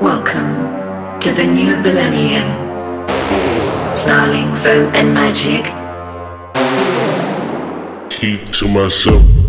Welcome to the new millennium. Snarling foam, and magic. Keep to myself.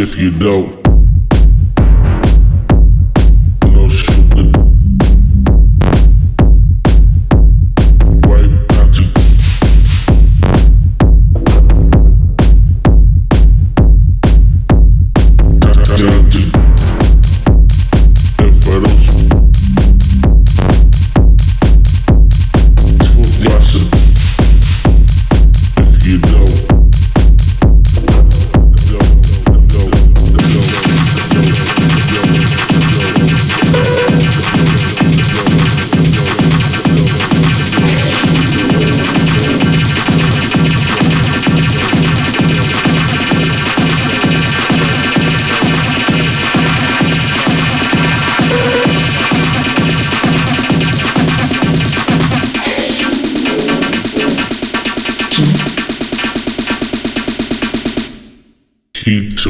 if you don't.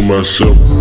myself.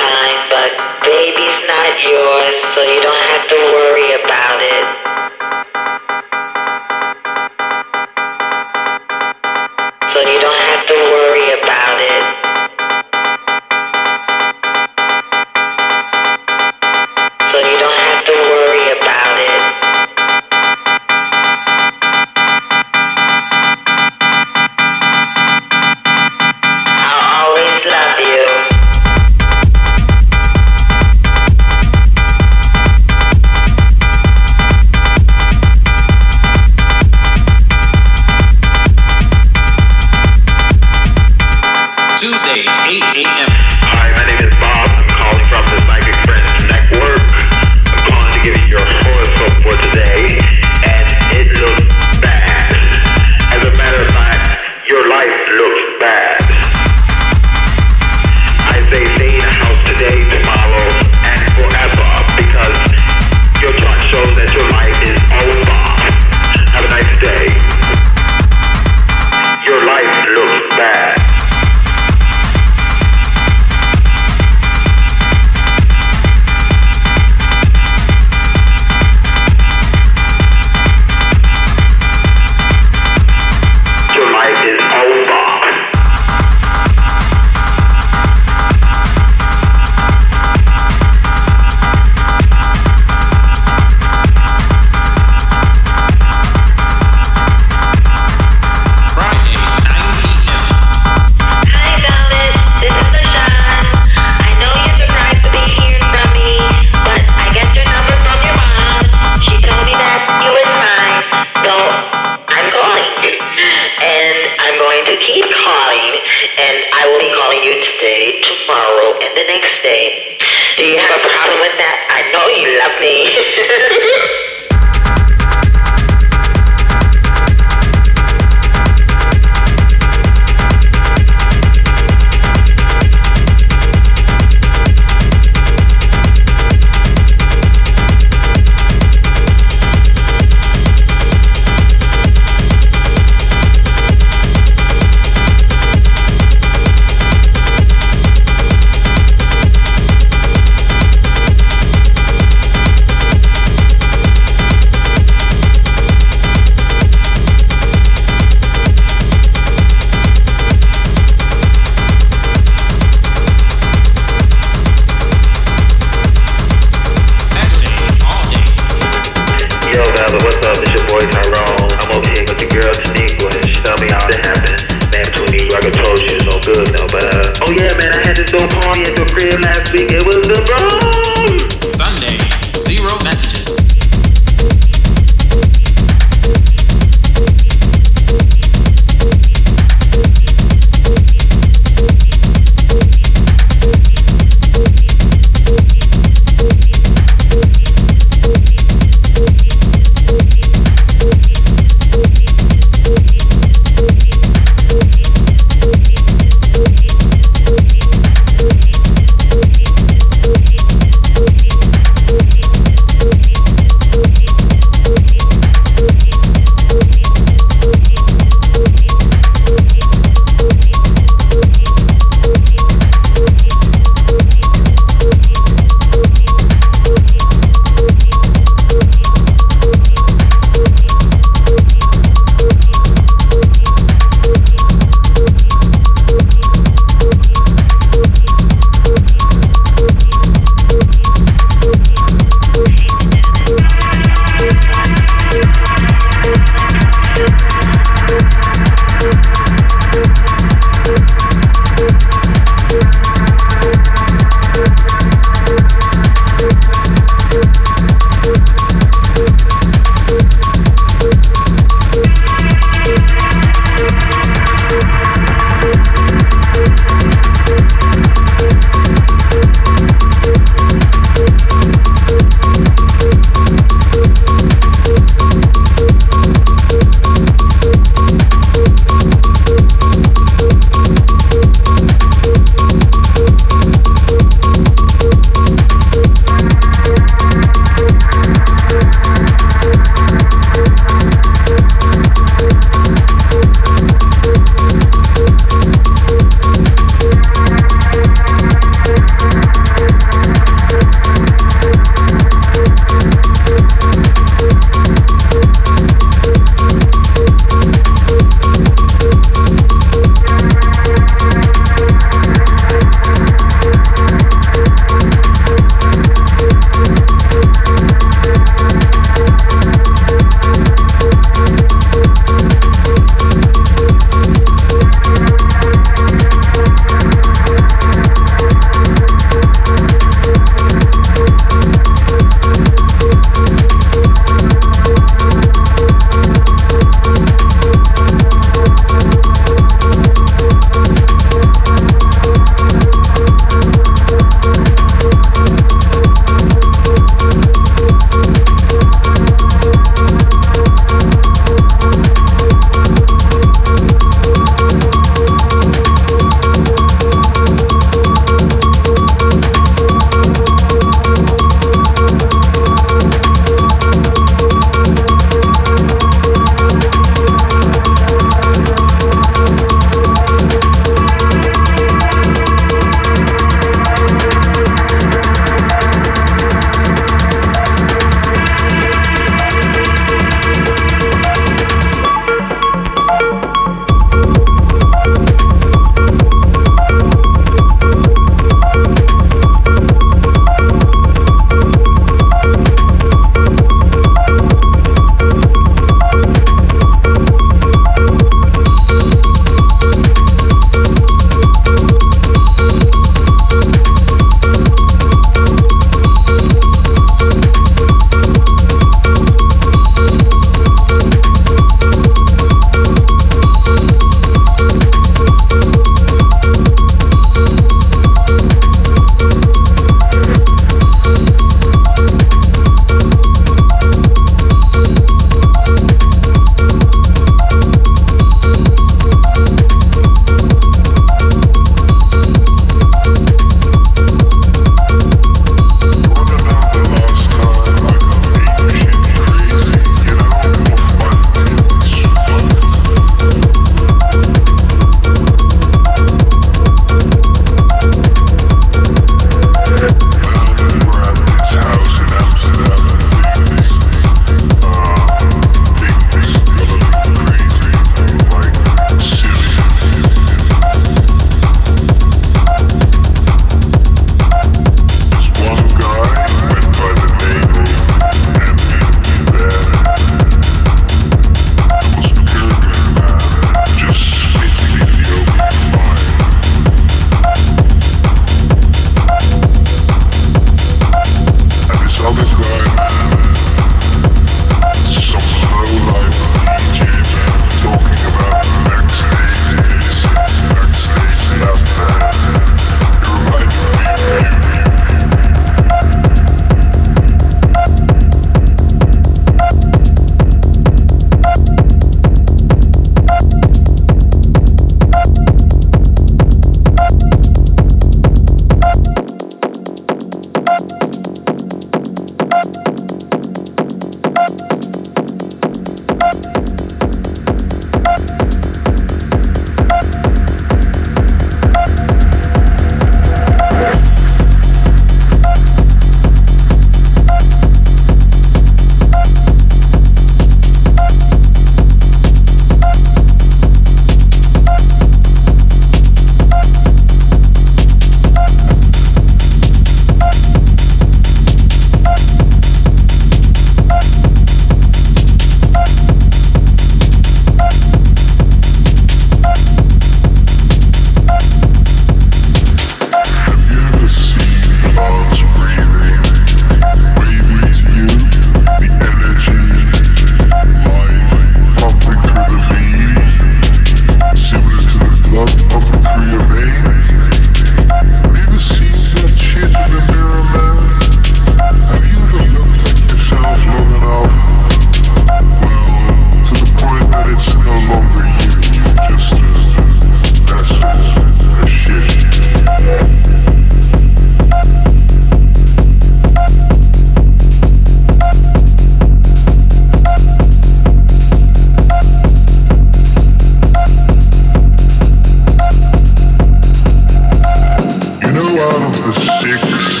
Thank.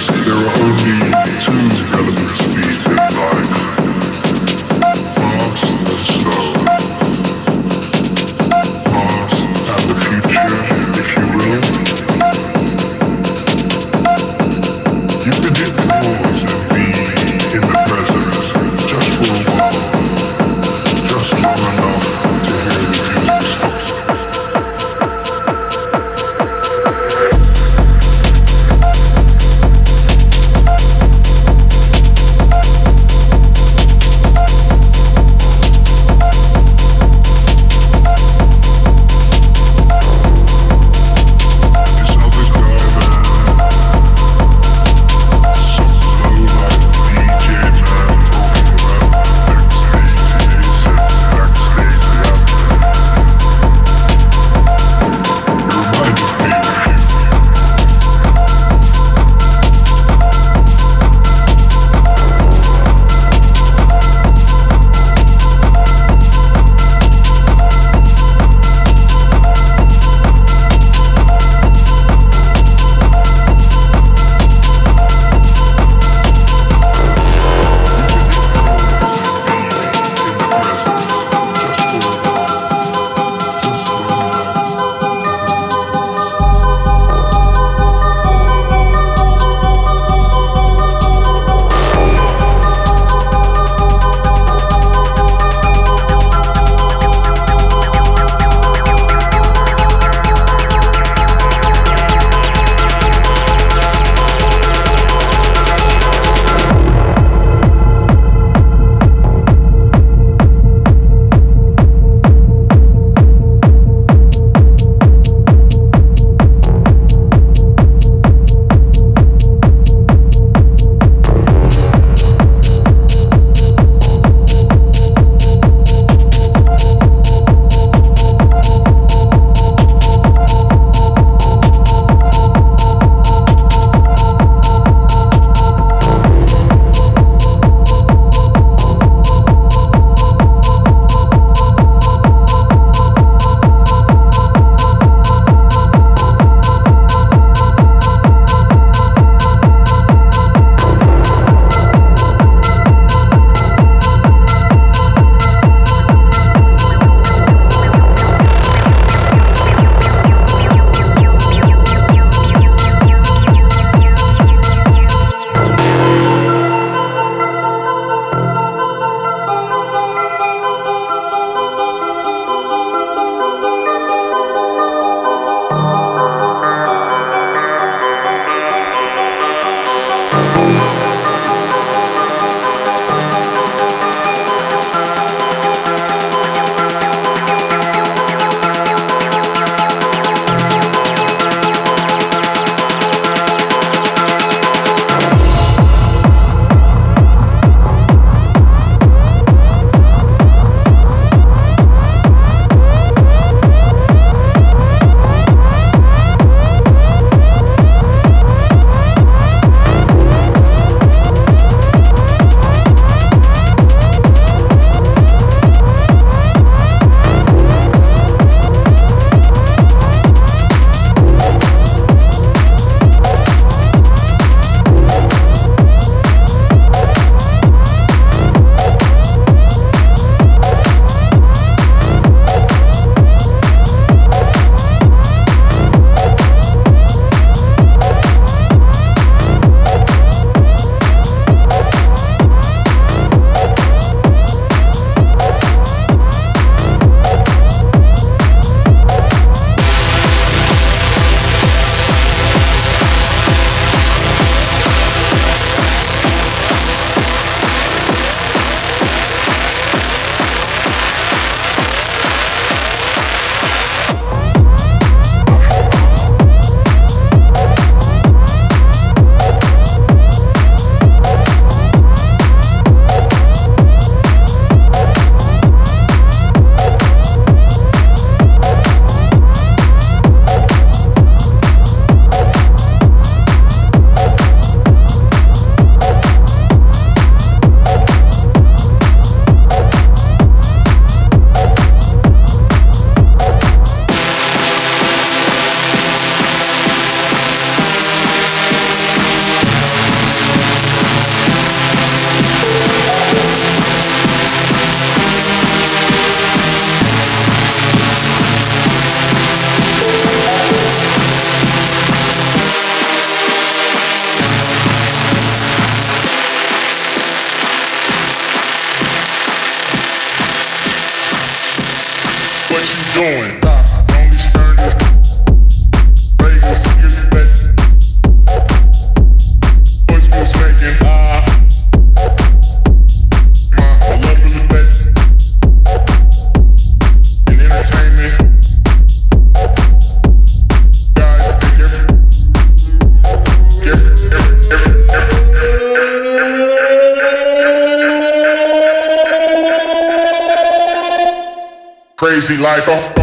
Life. Oh,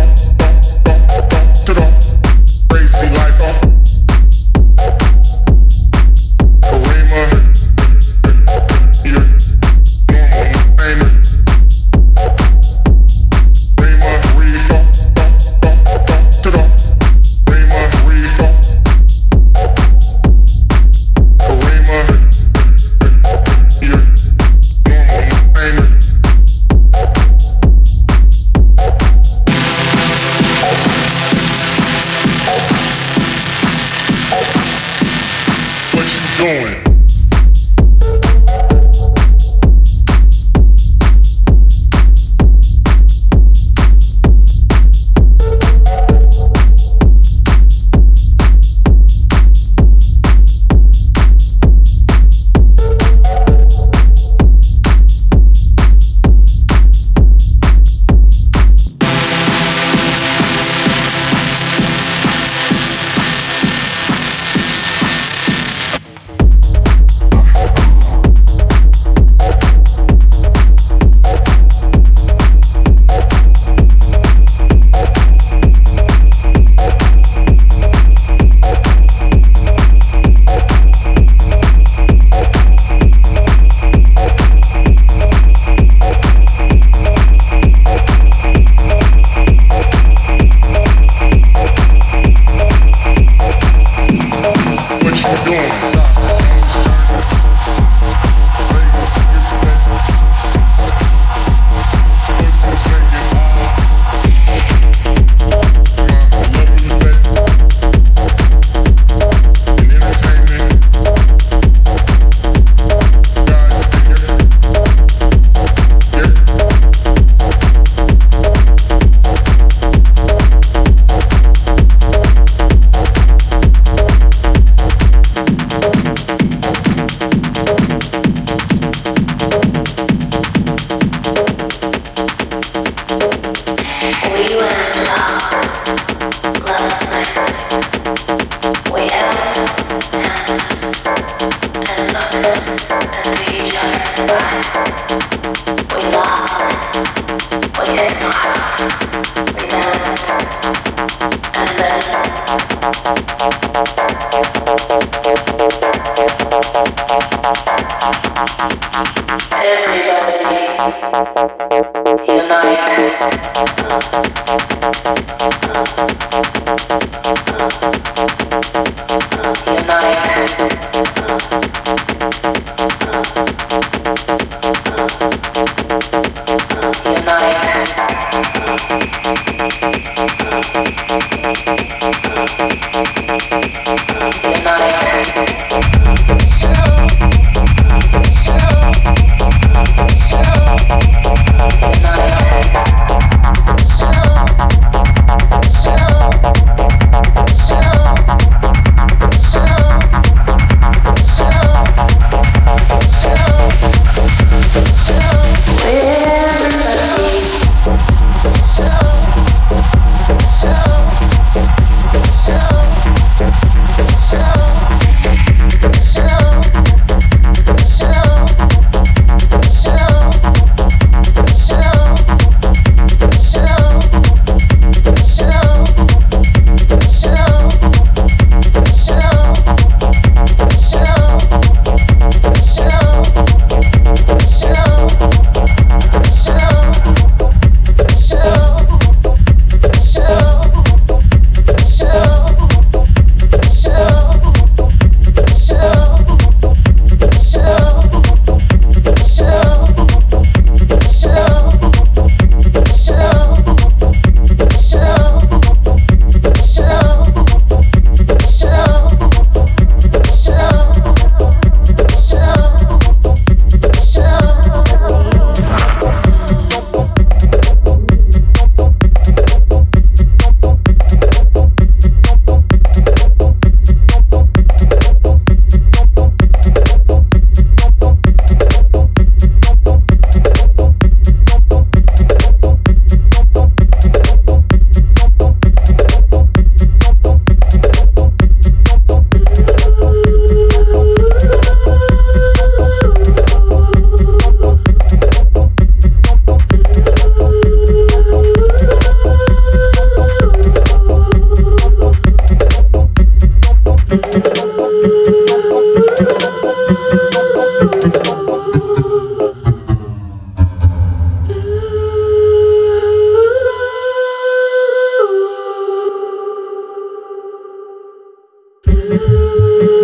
Ooh.